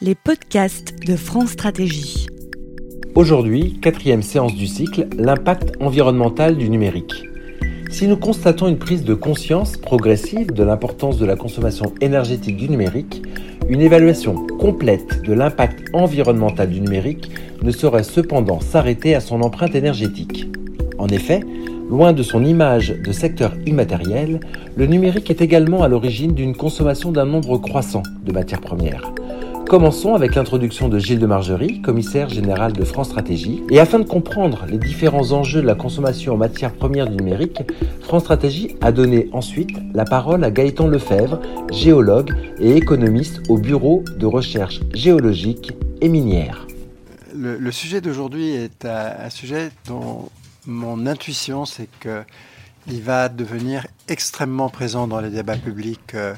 les podcasts de France Stratégie. Aujourd'hui, quatrième séance du cycle, l'impact environnemental du numérique. Si nous constatons une prise de conscience progressive de l'importance de la consommation énergétique du numérique, une évaluation complète de l'impact environnemental du numérique ne saurait cependant s'arrêter à son empreinte énergétique. En effet, loin de son image de secteur immatériel, le numérique est également à l'origine d'une consommation d'un nombre croissant de matières premières. Commençons avec l'introduction de Gilles de Margerie, commissaire général de France Stratégie. Et afin de comprendre les différents enjeux de la consommation en matière première du numérique, France Stratégie a donné ensuite la parole à Gaëtan Lefebvre, géologue et économiste au Bureau de recherche géologique et minière. Le, sujet d'aujourd'hui est un, sujet dont mon intuition, c'est qu'il va devenir extrêmement présent dans les débats publics euh,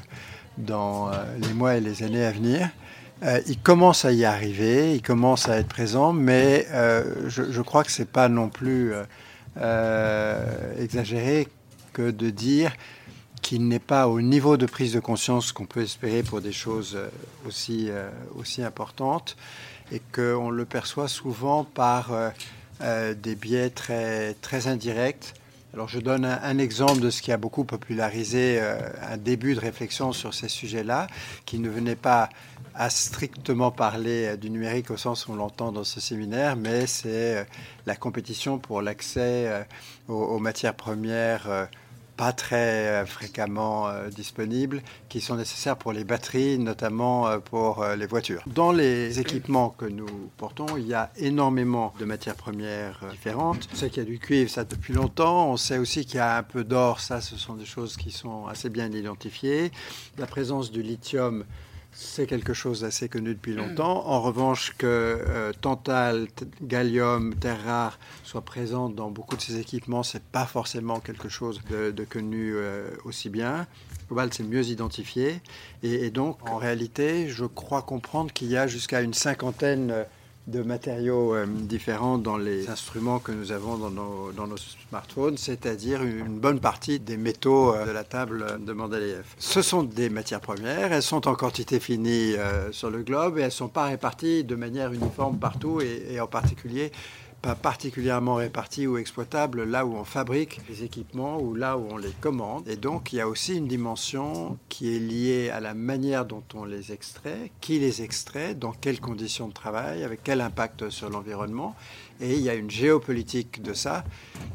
dans euh, les mois et les années à venir. Euh, il commence à y arriver, il commence à être présent, mais euh, je, crois que ce n'est pas non plus euh, exagéré que de dire qu'il n'est pas au niveau de prise de conscience qu'on peut espérer pour des choses aussi, aussi importantes et qu'on le perçoit souvent par des biais très, très indirects. Alors je donne un, exemple de ce qui a beaucoup popularisé un début de réflexion sur ces sujets-là, qui ne venait pas à strictement parler euh, du numérique au sens où on l'entend dans ce séminaire, mais c'est euh, la compétition pour l'accès euh, aux, matières premières pas très fréquemment disponibles, qui sont nécessaires pour les batteries, notamment pour les voitures. Dans les équipements que nous portons, il y a énormément de matières premières différentes. On sait qu'il y a du cuivre, ça depuis longtemps. On sait aussi qu'il y a un peu d'or, ça, ce sont des choses qui sont assez bien identifiées. La présence du lithium, c'est quelque chose d'assez connu depuis longtemps. En revanche, que euh, tantal, gallium, terre rare soient présents dans beaucoup de ces équipements, c'est pas forcément quelque chose de, connu euh, aussi bien. Cobalt, c'est mieux identifié. Et, et, donc, en réalité, je crois comprendre qu'il y a jusqu'à une cinquantaine de matériaux euh, différents dans les instruments que nous avons dans nos, smartphones, c'est-à-dire une bonne partie des métaux euh, de la table de Mendeleïev. Ce sont des matières premières, elles sont en quantité finie euh, sur le globe et elles ne sont pas réparties de manière uniforme partout et en particulier pas particulièrement répartis ou exploitables là où on fabrique les équipements ou là où on les commande. Et donc il y a aussi une dimension qui est liée à la manière dont on les extrait, qui les extrait, dans quelles conditions de travail, avec quel impact sur l'environnement. Et il y a une géopolitique de ça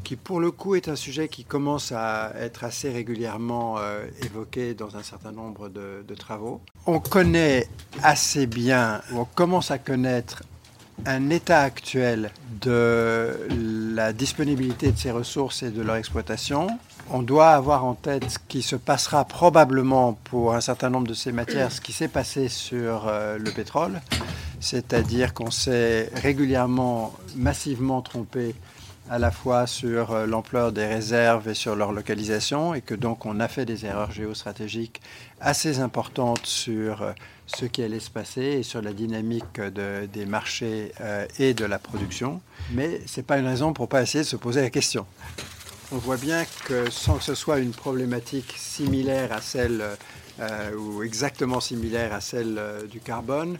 qui pour le coup est un sujet qui commence à être assez régulièrement euh, évoqué dans un certain nombre de, travaux. On connaît assez bien, on commence à connaître un état actuel de la disponibilité de ces ressources et de leur exploitation, on doit avoir en tête ce qui se passera probablement pour un certain nombre de ces matières, ce qui s'est passé sur euh, le pétrole, c'est-à-dire qu'on s'est régulièrement, massivement trompé à la fois sur euh, l'ampleur des réserves et sur leur localisation, et que donc on a fait des erreurs géostratégiques assez importantes sur euh, ce qui allait se passer et sur la dynamique des marchés euh, et de la production. Mais ce n'est pas une raison pour ne pas essayer de se poser la question. On voit bien que sans que ce soit une problématique similaire à celle, ou exactement similaire à celle du carbone,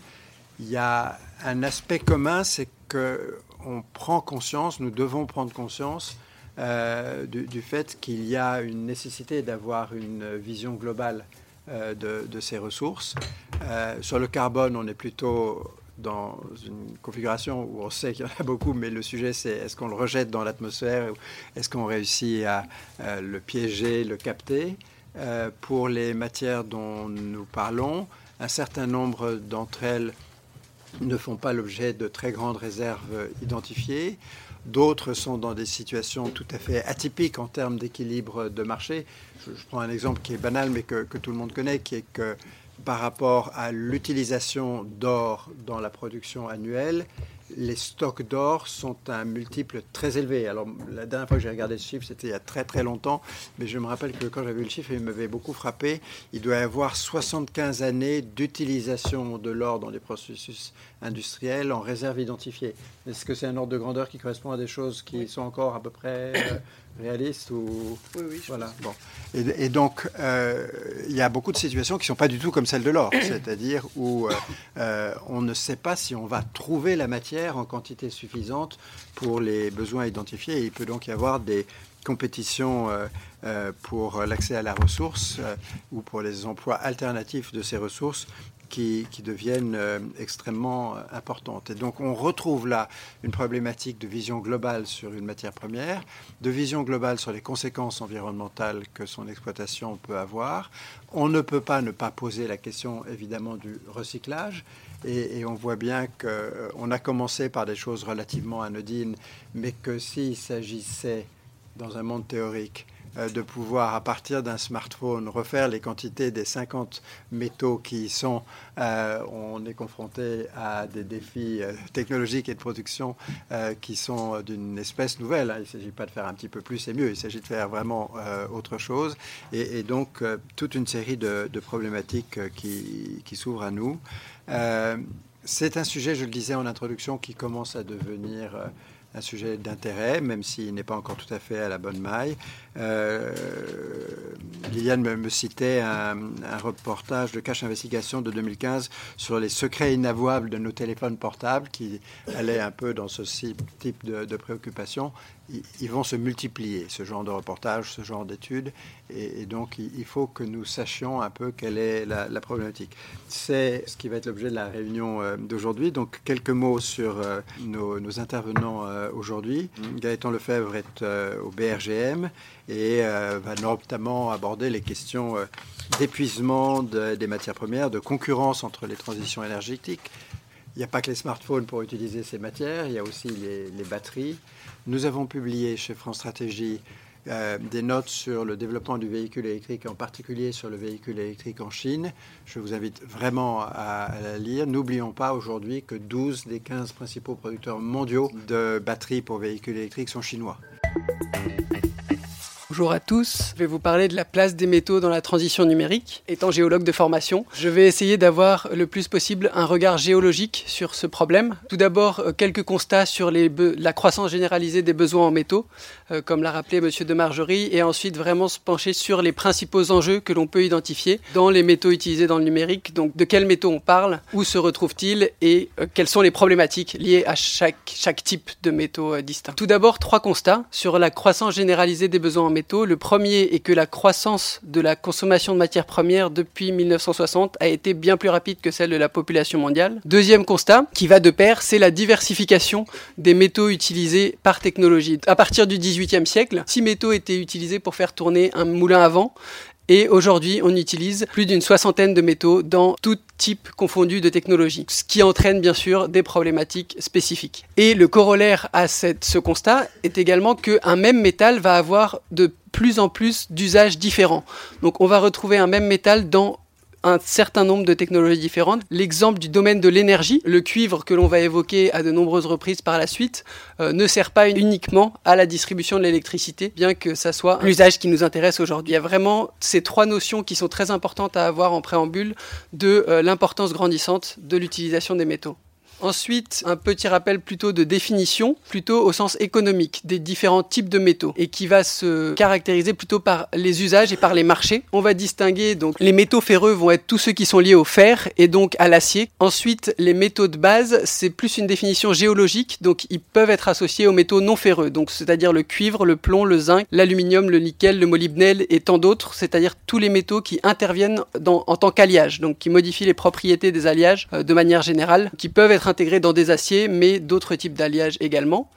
il y a un aspect commun, c'est que on prend conscience, nous devons prendre conscience euh, du, fait qu'il y a une nécessité d'avoir une vision globale euh, de, ces ressources. Euh, sur le carbone, on est plutôt dans une configuration où on sait qu'il y en a beaucoup, mais le sujet c'est est-ce qu'on le rejette dans l'atmosphère, est-ce qu'on réussit à le piéger, le capter? pour les matières dont nous parlons, un certain nombre d'entre elles ne font pas l'objet de très grandes réserves identifiées. D'autres sont dans des situations tout à fait atypiques en termes d'équilibre de marché. Je, prends un exemple qui est banal mais que, que, tout le monde connaît, qui est que par rapport à l'utilisation d'or dans la production annuelle, les stocks d'or sont un multiple très élevé. Alors, la dernière fois que j'ai regardé ce chiffre, c'était il y a très très longtemps, mais je me rappelle que quand j'avais vu le chiffre, il m'avait beaucoup frappé. Il doit y avoir 75 années d'utilisation de l'or dans les processus industriels en réserve identifiée. Est-ce que c'est un ordre de grandeur qui correspond à des choses qui sont encore à peu près réaliste ou Oui, oui. voilà. pense. Bon. Et, et donc, euh, il y a beaucoup de situations qui ne sont pas du tout comme celle de l'or, c'est-à-dire où euh, euh, on ne sait pas si on va trouver la matière en quantité suffisante pour les besoins identifiés. Il peut donc y avoir des compétitions euh, pour l'accès à la ressource ou pour les emplois alternatifs de ces ressources qui, deviennent euh, extrêmement euh, importantes. Et donc on retrouve là une problématique de vision globale sur une matière première, de vision globale sur les conséquences environnementales que son exploitation peut avoir. On ne peut pas ne pas poser la question évidemment du recyclage. Et, on voit bien qu'on a commencé par des choses relativement anodines, mais que s'il s'agissait, dans un monde théorique, euh, de pouvoir, à partir d'un smartphone, refaire les quantités des 50 métaux qui sont, euh, on est confronté à des défis euh, technologiques et de production euh, qui sont d'une espèce nouvelle. hein. Il ne s'agit pas de faire un petit peu plus et mieux, il s'agit de faire vraiment euh, autre chose. Et, donc, euh, toute une série de, problématiques euh, qui, s'ouvrent à nous. Euh, c'est un sujet, je le disais en introduction, qui commence à devenir euh, un sujet d'intérêt, même s'il n'est pas encore tout à fait à la bonne maille. Euh, Liliane me, citait un, reportage de Cache Investigation de 2015 sur les secrets inavouables de nos téléphones portables qui allait un peu dans ce type de, préoccupation. Ils, vont se multiplier, ce genre de reportages, ce genre d'études, et, donc il, faut que nous sachions un peu quelle est la, problématique. C'est ce qui va être l'objet de la réunion euh, d'aujourd'hui. Donc quelques mots sur euh, nos, nos intervenants euh, aujourd'hui. Gaëtan Lefebvre est au BRGM et euh, va notamment aborder les questions euh, d'épuisement de- des matières premières, de concurrence entre les transitions énergétiques. Il n'y a pas que les smartphones pour utiliser ces matières, il y a aussi les, batteries. Nous avons publié chez France Stratégie euh, des notes sur le développement du véhicule électrique, en particulier sur le véhicule électrique en Chine. Je vous invite vraiment à la lire. N'oublions pas aujourd'hui que 12 des 15 principaux producteurs mondiaux de batteries pour véhicules électriques sont chinois. Bonjour à tous, je vais vous parler de la place des métaux dans la transition numérique. Étant géologue de formation, je vais essayer d'avoir le plus possible un regard géologique sur ce problème. Tout d'abord, euh, quelques constats sur la croissance généralisée des besoins en métaux, euh, comme l'a rappelé Monsieur de Margerie, et ensuite vraiment se pencher sur les principaux enjeux que l'on peut identifier dans les métaux utilisés dans le numérique. Donc, de quels métaux on parle, où se retrouvent-ils et euh, quelles sont les problématiques liées à chaque, chaque type de métaux euh, distincts. Tout d'abord, trois constats sur la croissance généralisée des besoins en métaux. Le premier est que la croissance de la consommation de matières premières depuis 1960 a été bien plus rapide que celle de la population mondiale. Deuxième constat, qui va de pair, c'est la diversification des métaux utilisés par technologie. À partir du XVIIIe siècle, six métaux étaient utilisés pour faire tourner un moulin à vent. Et aujourd'hui, on utilise plus d'une soixantaine de métaux dans tout type confondu de technologie, ce qui entraîne bien sûr des problématiques spécifiques. Et le corollaire à ce constat est également qu'un même métal va avoir de plus en plus d'usages différents. Donc on va retrouver un même métal dans un certain nombre de technologies différentes. L'exemple du domaine de l'énergie, le cuivre que l'on va évoquer à de nombreuses reprises par la suite, euh, ne sert pas uniquement à la distribution de l'électricité, bien que ça soit l'usage qui nous intéresse aujourd'hui. Il y a vraiment ces trois notions qui sont très importantes à avoir en préambule de euh, l'importance grandissante de l'utilisation des métaux. Ensuite, un petit rappel plutôt de définition, plutôt au sens économique des différents types de métaux et qui va se caractériser plutôt par les usages et par les marchés. On va distinguer donc les métaux ferreux vont être tous ceux qui sont liés au fer et donc à l'acier. Ensuite, les métaux de base, c'est plus une définition géologique, donc ils peuvent être associés aux métaux non ferreux, donc c'est-à-dire le cuivre, le plomb, le zinc, l'aluminium, le nickel, le molybdène et tant d'autres, c'est-à-dire tous les métaux qui interviennent en tant qu'alliage, donc qui modifient les propriétés des alliages euh, de manière générale, qui peuvent être intégrés dans des aciers, mais d'autres types d'alliages également.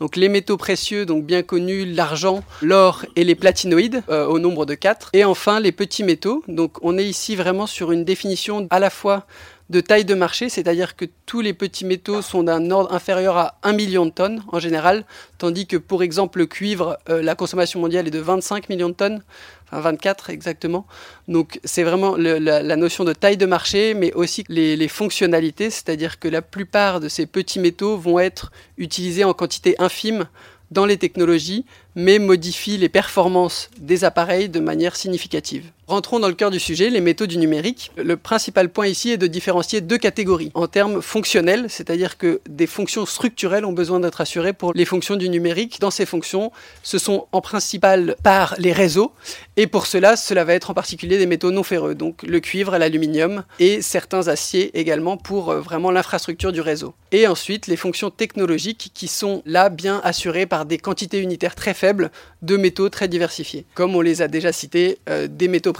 Donc les métaux précieux, donc bien connus, l'argent, l'or et les platinoïdes, euh, au nombre de quatre. Et enfin les petits métaux. Donc on est ici vraiment sur une définition à la fois de taille de marché, c'est-à-dire que tous les petits métaux sont d'un ordre inférieur à 1 million de tonnes en général, tandis que pour exemple le cuivre, euh, la consommation mondiale est de 25 millions de tonnes, enfin 24 exactement. Donc c'est vraiment la notion de taille de marché, mais aussi les, les fonctionnalités, c'est-à-dire que la plupart de ces petits métaux vont être utilisés en quantité infime dans les technologies, mais modifient les performances des appareils de manière significative. Rentrons dans le cœur du sujet, les métaux du numérique. Le principal point ici est de différencier deux catégories. En termes fonctionnels, c'est-à-dire que des fonctions structurelles ont besoin d'être assurées pour les fonctions du numérique. Dans ces fonctions, ce sont en principal par les réseaux. Et pour cela, cela va être en particulier des métaux non ferreux, donc le cuivre, l'aluminium et certains aciers également pour euh, vraiment l'infrastructure du réseau. Et ensuite, les fonctions technologiques qui sont là bien assurées par des quantités unitaires très faibles de métaux très diversifiés. Comme on les a déjà cités, euh, des métaux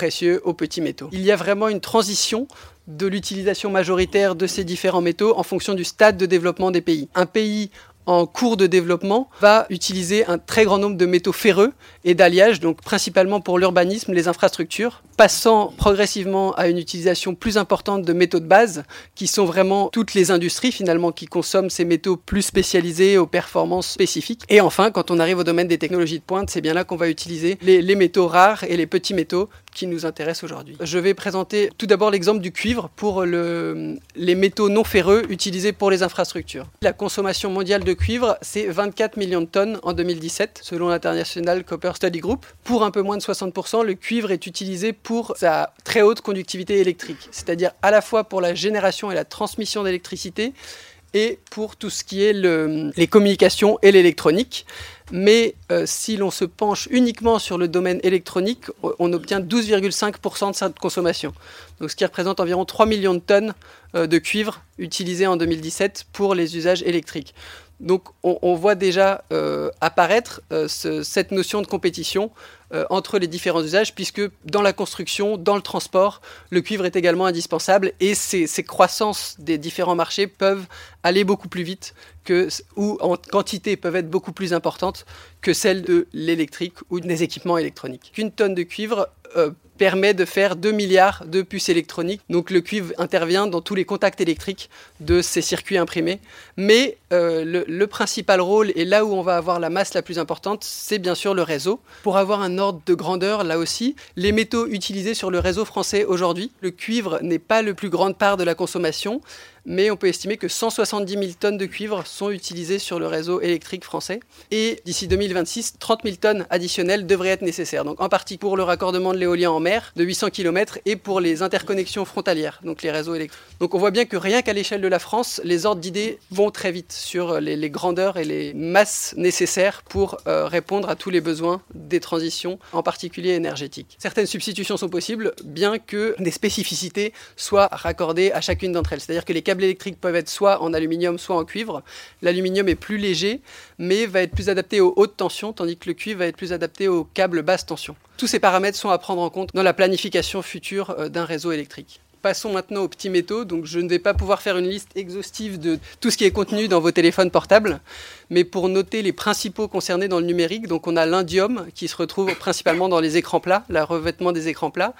aux petits métaux. Il y a vraiment une transition de l'utilisation majoritaire de ces différents métaux en fonction du stade de développement des pays. Un pays en cours de développement va utiliser un très grand nombre de métaux ferreux et d'alliages, donc principalement pour l'urbanisme, les infrastructures, passant progressivement à une utilisation plus importante de métaux de base, qui sont vraiment toutes les industries finalement qui consomment ces métaux plus spécialisés aux performances spécifiques. Et enfin, quand on arrive au domaine des technologies de pointe, c'est bien là qu'on va utiliser les métaux rares et les petits métaux qui nous intéressent aujourd'hui. Je vais présenter tout d'abord l'exemple du cuivre pour le, les métaux non ferreux utilisés pour les infrastructures. La consommation mondiale de cuivre, c'est 24 millions de tonnes en 2017, selon l'International Copper Study Group. Pour un peu moins de 60%, le cuivre est utilisé pour sa très haute conductivité électrique, c'est-à-dire à la fois pour la génération et la transmission d'électricité et pour tout ce qui est le, les communications et l'électronique. Mais euh, si l'on se penche uniquement sur le domaine électronique, on obtient 12,5% de cette consommation. Donc, ce qui représente environ 3 millions de tonnes euh, de cuivre utilisées en 2017 pour les usages électriques. Donc on, voit déjà euh, apparaître ce, cette notion de compétition euh, entre les différents usages, puisque dans la construction, dans le transport, le cuivre est également indispensable et ces, ces croissances des différents marchés peuvent aller beaucoup plus vite que, ou en quantité peuvent être beaucoup plus importantes que celles de l'électrique ou des équipements électroniques. Une tonne de cuivre euh, permet de faire 2 milliards de puces électroniques. Donc le cuivre intervient dans tous les contacts électriques de ces circuits imprimés. Mais euh, le, principal rôle, et là où on va avoir la masse la plus importante, c'est bien sûr le réseau. Pour avoir un ordre de grandeur, là aussi, les métaux utilisés sur le réseau français aujourd'hui, le cuivre n'est pas le plus grande part de la consommation, mais on peut estimer que 170 000 tonnes de cuivre sont utilisées sur le réseau électrique français. Et d'ici 2026, 30 000 tonnes additionnelles devraient être nécessaires. Donc en partie pour le raccordement de l'éolien en mer de 800 km et pour les interconnexions frontalières, donc les réseaux électriques. Donc on voit bien que rien qu'à l'échelle de la France, les ordres d'idées vont très vite sur les, grandeurs et les masses nécessaires pour euh, répondre à tous les besoins des transitions, en particulier énergétiques. Certaines substitutions sont possibles, bien que des spécificités soient raccordées à chacune d'entre elles. C'est-à-dire que les câbles électriques peuvent être soit en aluminium, soit en cuivre. L'aluminium est plus léger, mais va être plus adapté aux hautes tensions, tandis que le cuivre va être plus adapté aux câbles basse tension. Tous ces paramètres sont à prendre en compte dans la planification future euh, d'un réseau électrique. Passons maintenant aux petits métaux. Donc, je ne vais pas pouvoir faire une liste exhaustive de tout ce qui est contenu dans vos téléphones portables, mais pour noter les principaux concernés dans le numérique, donc on a l'indium qui se retrouve principalement dans les écrans plats, le revêtement des écrans plats.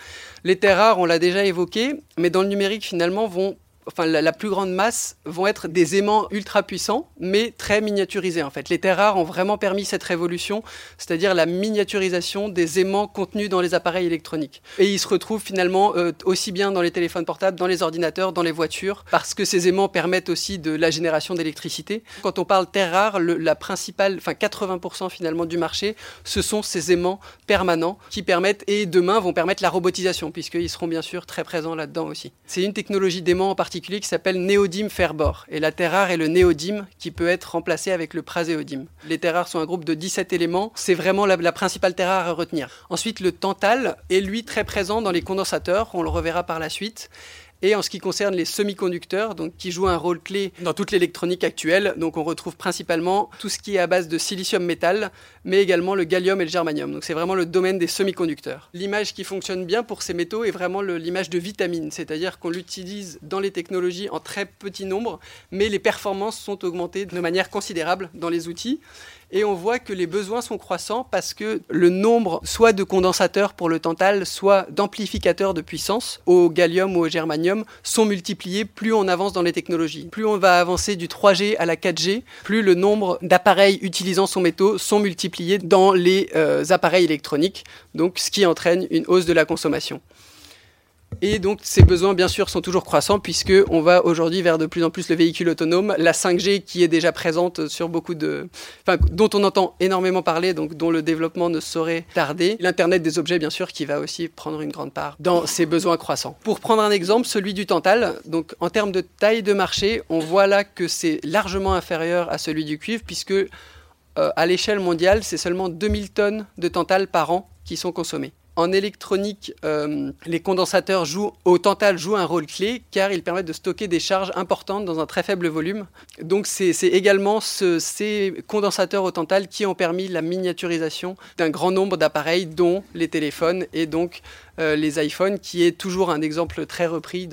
Les terres rares, on l'a déjà évoqué, mais dans le numérique finalement vont enfin la, plus grande masse vont être des aimants ultra puissants, mais très miniaturisés en fait. Les terres rares ont vraiment permis cette révolution, c'est-à-dire la miniaturisation des aimants contenus dans les appareils électroniques. Et ils se retrouvent finalement euh, aussi bien dans les téléphones portables, dans les ordinateurs, dans les voitures, parce que ces aimants permettent aussi de la génération d'électricité. Quand on parle terres rares, la principale, enfin 80% finalement du marché, ce sont ces aimants permanents qui permettent et demain vont permettre la robotisation, puisqu'ils seront bien sûr très présents là-dedans aussi. C'est une technologie d'aimant en particulier qui s'appelle néodyme ferbor. Et la terre rare est le néodyme qui peut être remplacé avec le praséodyme. Les terres rares sont un groupe de 17 éléments. C'est vraiment la, la, principale terre rare à retenir. Ensuite, le tantal est lui très présent dans les condensateurs. On le reverra par la suite. Et en ce qui concerne les semi-conducteurs, donc qui jouent un rôle clé dans toute l'électronique actuelle, donc on retrouve principalement tout ce qui est à base de silicium métal, mais également le gallium et le germanium. Donc c'est vraiment le domaine des semi-conducteurs. L'image qui fonctionne bien pour ces métaux est vraiment l'image de vitamine, c'est-à-dire qu'on l'utilise dans les technologies en très petit nombre, mais les performances sont augmentées de manière considérable dans les outils et on voit que les besoins sont croissants parce que le nombre soit de condensateurs pour le tantal, soit d'amplificateurs de puissance au gallium ou au germanium sont multipliés plus on avance dans les technologies. Plus on va avancer du 3G à la 4G, plus le nombre d'appareils utilisant son métaux sont multipliés dans les euh, appareils électroniques, donc ce qui entraîne une hausse de la consommation. Et donc ces besoins bien sûr sont toujours croissants puisque on va aujourd'hui vers de plus en plus le véhicule autonome, la 5G qui est déjà présente sur beaucoup de, enfin dont on entend énormément parler, donc dont le développement ne saurait tarder, l'internet des objets bien sûr qui va aussi prendre une grande part dans ces besoins croissants. Pour prendre un exemple, celui du Tantal, donc en termes de taille de marché, on voit là que c'est largement inférieur à celui du cuivre puisque euh, à l'échelle mondiale, c'est seulement 2000 tonnes de Tantal par an qui sont consommées. En électronique, euh, les condensateurs jouent, au Tantal jouent un rôle clé car ils permettent de stocker des charges importantes dans un très faible volume. Donc c'est également ces condensateurs au Tantal qui ont permis la miniaturisation d'un grand nombre d'appareils dont les téléphones et donc euh, les iPhones qui est toujours un exemple très repris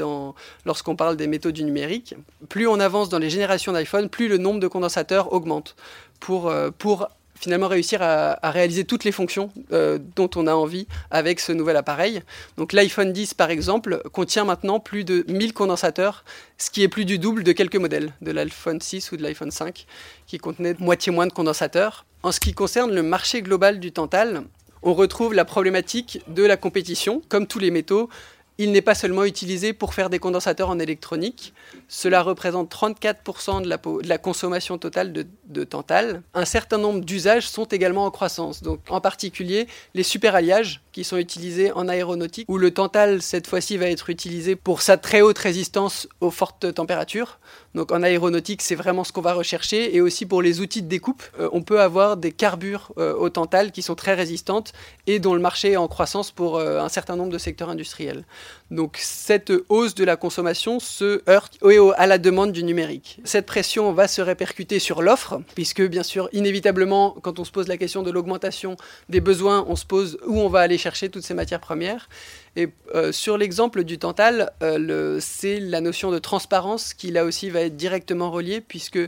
lorsqu'on parle des métaux du numérique. Plus on avance dans les générations d'iPhone, plus le nombre de condensateurs augmente pour, euh, pour finalement réussir à, réaliser toutes les fonctions euh, dont on a envie avec ce nouvel appareil. Donc l'iPhone 10 par exemple contient maintenant plus de 1000 condensateurs, ce qui est plus du double de quelques modèles de l'iPhone 6 ou de l'iPhone 5 qui contenaient moitié moins de condensateurs. En ce qui concerne le marché global du tantal, on retrouve la problématique de la compétition. Comme tous les métaux, il n'est pas seulement utilisé pour faire des condensateurs en électronique. Cela représente 34% de la, consommation totale de, de, Tantal. Un certain nombre d'usages sont également en croissance. Donc, en particulier, les superalliages qui sont utilisés en aéronautique, où le Tantal, cette fois-ci, va être utilisé pour sa très haute résistance aux fortes températures. Donc, en aéronautique, c'est vraiment ce qu'on va rechercher. Et aussi pour les outils de découpe, euh, on peut avoir des carbures euh, au Tantal qui sont très résistantes et dont le marché est en croissance pour euh, un certain nombre de secteurs industriels. Donc cette hausse de la consommation se heurte à la demande du numérique. Cette pression va se répercuter sur l'offre, puisque bien sûr, inévitablement, quand on se pose la question de l'augmentation des besoins, on se pose où on va aller chercher toutes ces matières premières. Et euh, sur l'exemple du Tantal, euh, c'est la notion de transparence qui là aussi va être directement reliée, puisque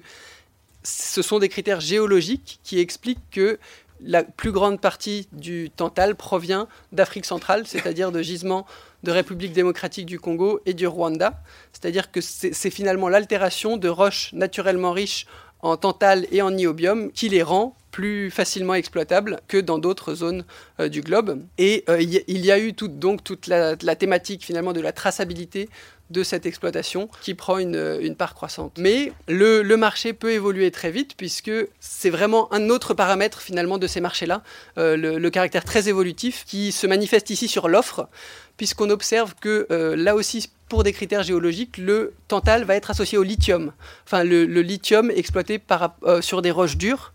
ce sont des critères géologiques qui expliquent que la plus grande partie du Tantal provient d'Afrique centrale, c'est-à-dire de gisements de République démocratique du Congo et du Rwanda. C'est-à-dire que c'est finalement l'altération de roches naturellement riches en tantal et en niobium qui les rend plus facilement exploitables que dans d'autres zones euh, du globe. Et euh, il y a eu donc toute la, thématique finalement de la traçabilité de cette exploitation qui prend une, part croissante. Mais le, marché peut évoluer très vite puisque c'est vraiment un autre paramètre finalement de ces marchés-là, euh, le, caractère très évolutif qui se manifeste ici sur l'offre puisqu'on observe que là aussi, pour des critères géologiques, le tantal va être associé au lithium. Enfin, le, lithium exploité euh, sur des roches dures.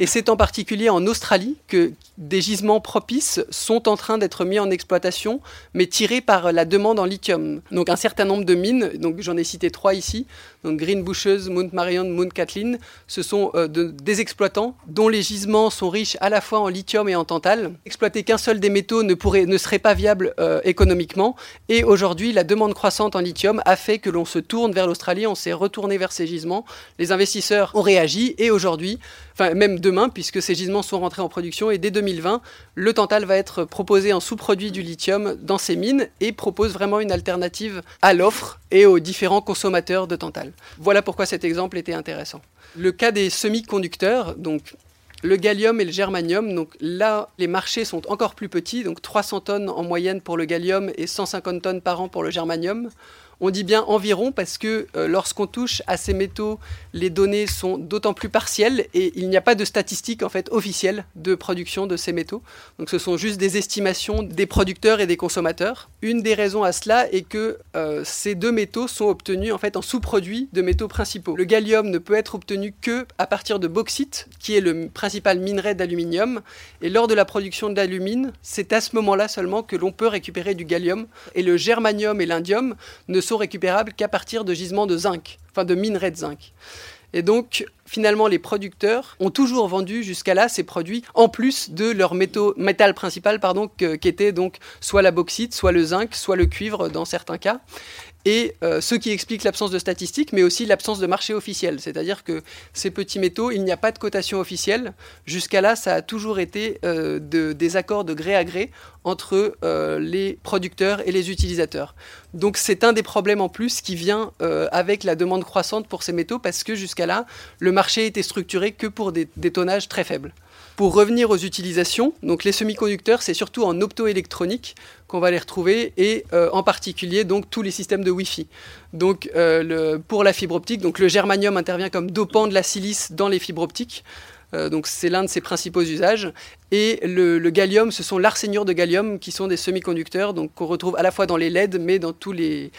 Et c'est en particulier en Australie que des gisements propices sont en train d'être mis en exploitation, mais tirés par la demande en lithium. Donc un certain nombre de mines, j'en ai cité trois ici, donc Green Bushes, Mount Marion, Mount Kathleen, ce sont euh, des exploitants dont les gisements sont riches à la fois en lithium et en tantal. Exploiter qu'un seul des métaux ne serait pas viable euh, économiquement, et aujourd'hui la demande croissante en lithium a fait que l'on se tourne vers l'Australie, on s'est retourné vers ces gisements, les investisseurs ont réagi, et aujourd'hui, même demain, puisque ces gisements sont rentrés en production, et dès 2020, le tantal va être proposé en sous-produit du lithium dans ces mines, et propose vraiment une alternative à l'offre et aux différents consommateurs de tantal. Voilà pourquoi cet exemple était intéressant. Le cas des semi-conducteurs, donc le gallium et le germanium, donc là, les marchés sont encore plus petits, donc 300 tonnes en moyenne pour le gallium et 150 tonnes par an pour le germanium. On dit bien environ parce que euh, lorsqu'on touche à ces métaux, les données sont d'autant plus partielles et il n'y a pas de statistiques en fait officielles de production de ces métaux. Donc ce sont juste des estimations des producteurs et des consommateurs. Une des raisons à cela est que euh, ces deux métaux sont obtenus en fait en sous-produits de métaux principaux. Le gallium ne peut être obtenu que à partir de bauxite, qui est le principal minerai d'aluminium. Et lors de la production d'alumine, c'est à ce moment-là seulement que l'on peut récupérer du gallium. Et le germanium et l'indium ne sont récupérables qu'à partir de gisements de zinc, enfin de minerais de zinc. Et donc, finalement, les producteurs ont toujours vendu jusqu'à là ces produits en plus de leur métaux, métal principal, pardon, qui était donc soit la bauxite, soit le zinc, soit le cuivre dans certains cas et euh, ce qui explique l'absence de statistiques, mais aussi l'absence de marché officiel. C'est-à-dire que ces petits métaux, il n'y a pas de cotation officielle. Jusqu'à là, ça a toujours été euh, des accords de gré à gré entre euh, les producteurs et les utilisateurs. Donc c'est un des problèmes en plus qui vient avec la demande croissante pour ces métaux, parce que jusqu'à là, le marché était structuré que pour des, des tonnages très faibles. Pour revenir aux utilisations, donc les semi-conducteurs, c'est surtout en optoélectronique qu'on va les retrouver et euh, en particulier donc tous les systèmes de Wi-Fi. Donc euh, pour la fibre optique, donc le germanium intervient comme dopant de la silice dans les fibres optiques. Euh, donc c'est l'un de ses principaux usages. Et le, le gallium, ce sont l'arsénure de gallium qui sont des semi-conducteurs, donc qu'on retrouve à la fois dans les LED, mais dans tous les,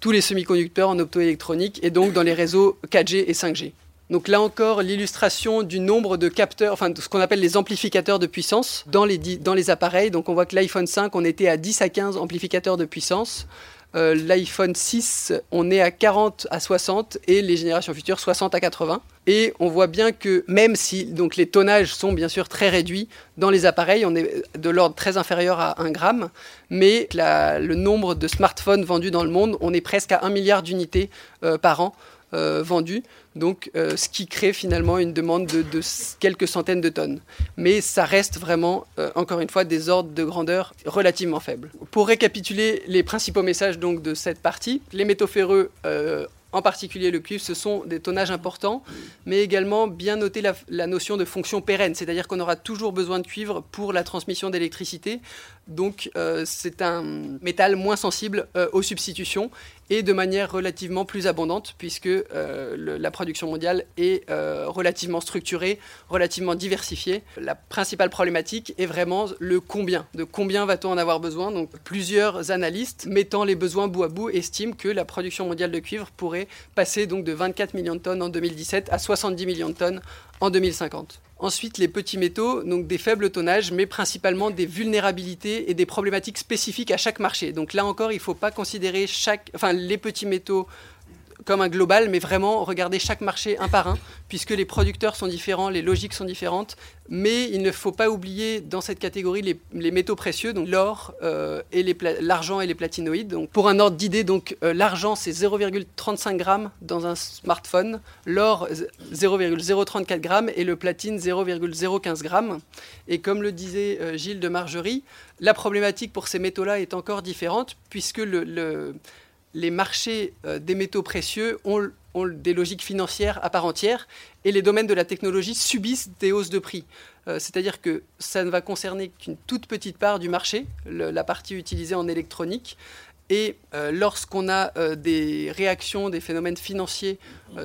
tous les semi-conducteurs en optoélectronique et donc dans les réseaux 4G et 5G. Donc là encore, l'illustration du nombre de capteurs, enfin de ce qu'on appelle les amplificateurs de puissance dans les, dans les appareils. Donc on voit que l'iPhone 5, on était à 10 à 15 amplificateurs de puissance. Euh, L'iPhone 6, on est à 40 à 60 et les générations futures 60 à 80. Et on voit bien que même si donc, les tonnages sont bien sûr très réduits dans les appareils, on est de l'ordre très inférieur à 1 gramme, mais le nombre de smartphones vendus dans le monde, on est presque à 1 milliard d'unités euh, par an euh, vendus donc euh, ce qui crée finalement une demande de, quelques centaines de tonnes. Mais ça reste vraiment, euh, encore une fois, des ordres de grandeur relativement faibles. Pour récapituler les principaux messages de cette partie, les métaux ferreux euh, en particulier le cuivre, ce sont des tonnages importants, mais également bien noter la, notion de fonction pérenne, c'est-à-dire qu'on aura toujours besoin de cuivre pour la transmission d'électricité. Donc c'est un métal moins sensible aux substitutions et de manière relativement plus abondante puisque euh, la production mondiale est euh, relativement structurée, relativement diversifiée. La principale problématique est vraiment le combien. De combien va-t-on en avoir besoin Donc plusieurs analystes mettant les besoins bout à bout estiment que la production mondiale de cuivre pourrait passer donc de 24 millions de tonnes en 2017 à 70 millions de tonnes en 2050. Ensuite, les petits métaux, donc des faibles tonnages, mais principalement des vulnérabilités et des problématiques spécifiques à chaque marché. Donc là encore, il ne faut pas considérer chaque, enfin, les petits métaux comme un global, mais vraiment regarder chaque marché un par un, puisque les producteurs sont différents, les logiques sont différentes. Mais il ne faut pas oublier dans cette catégorie les, métaux précieux, donc l'or euh, et l'argent et les platinoïdes. Donc pour un ordre d'idée, donc euh, l'argent c'est 0,35 grammes dans un smartphone, l'or 0,034 grammes et le platine 0,015 grammes. Et comme le disait euh, Gilles de Margerie, la problématique pour ces métaux-là est encore différente puisque le les marchés euh, des métaux précieux ont, des logiques financières à part entière et les domaines de la technologie subissent des hausses de prix. Euh, c'est-à-dire que ça ne va concerner qu'une toute petite part du marché, la partie utilisée en électronique. Et euh, lorsqu'on a des réactions, des phénomènes financiers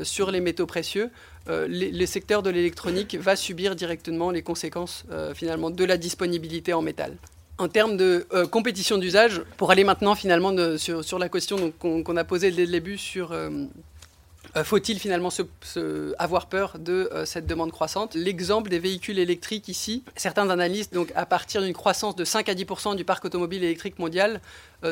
sur les métaux précieux, le secteur de l'électronique va subir directement les conséquences finalement de la disponibilité en métal en termes de euh, compétition d'usage, pour aller maintenant finalement sur, la question qu'on a posée dès le début sur euh, faut-il finalement avoir peur de cette demande croissante? L'exemple des véhicules électriques ici, certains analystes, donc à partir d'une croissance de 5 à 10% du parc automobile électrique mondial,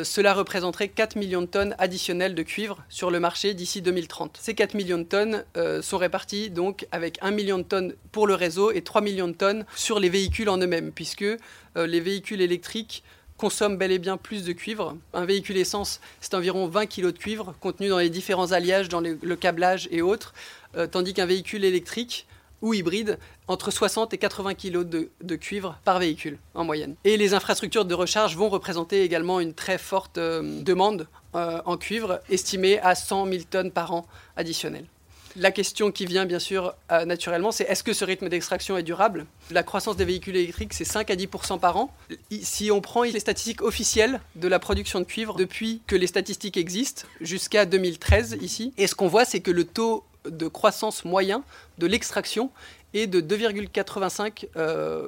cela représenterait 4 millions de tonnes additionnelles de cuivre sur le marché d'ici 2030. Ces 4 millions de tonnes sont réparties donc avec 1 million de tonnes pour le réseau et 3 millions de tonnes sur les véhicules en eux-mêmes, puisque euh, les véhicules électriques consomment bel et bien plus de cuivre. Un véhicule essence, c'est environ 20 kg de cuivre contenu dans les différents alliages, dans le câblage et autres, euh, tandis qu'un véhicule électrique ou hybride, entre 60 et 80 kg de, cuivre par véhicule en moyenne. Et les infrastructures de recharge vont représenter également une très forte euh, demande en cuivre, estimée à 100 000 tonnes par an additionnelles. La question qui vient bien sûr euh, naturellement, c'est est-ce que ce rythme d'extraction est durable? La croissance des véhicules électriques, c'est 5 à 10% par an. Si on prend les statistiques officielles de la production de cuivre depuis que les statistiques existent, jusqu'à 2013 ici, et ce qu'on voit, c'est que le taux de croissance moyen de l'extraction est de 2,85% euh,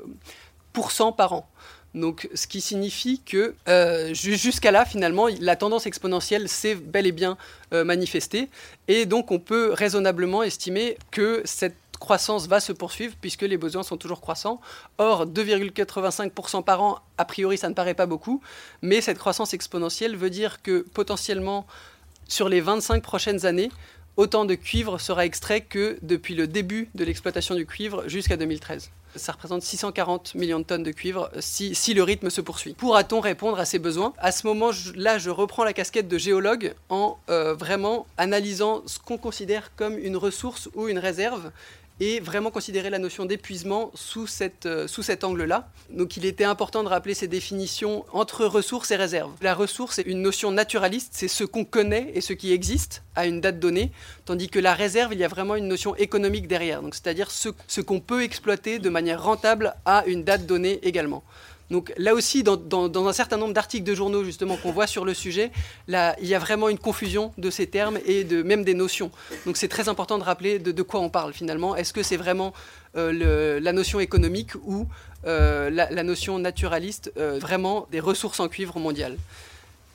par an. Donc, ce qui signifie que euh, jusqu'à là, finalement, la tendance exponentielle s'est bel et bien euh, manifestée. Et donc, on peut raisonnablement estimer que cette croissance va se poursuivre puisque les besoins sont toujours croissants. Or, 2,85% par an, a priori, ça ne paraît pas beaucoup. Mais cette croissance exponentielle veut dire que potentiellement, sur les 25 prochaines années, autant de cuivre sera extrait que depuis le début de l'exploitation du cuivre jusqu'à 2013 ça représente 640 millions de tonnes de cuivre si, si le rythme se poursuit. Pourra-t-on répondre à ces besoins? À ce moment-là, je reprends la casquette de géologue en euh, vraiment analysant ce qu'on considère comme une ressource ou une réserve et vraiment considérer la notion d'épuisement sous, euh, sous cet angle-là. Donc il était important de rappeler ces définitions entre ressources et réserves. La ressource est une notion naturaliste, c'est ce qu'on connaît et ce qui existe à une date donnée, tandis que la réserve, il y a vraiment une notion économique derrière, c'est-à-dire ce, ce qu'on peut exploiter de manière rentable à une date donnée également. Donc là aussi, dans, un certain nombre d'articles de journaux justement qu'on voit sur le sujet, il y a vraiment une confusion de ces termes et de, même des notions. Donc c'est très important de rappeler de, quoi on parle finalement. Est-ce que c'est vraiment euh, la notion économique ou euh, la, notion naturaliste euh, vraiment des ressources en cuivre mondiales?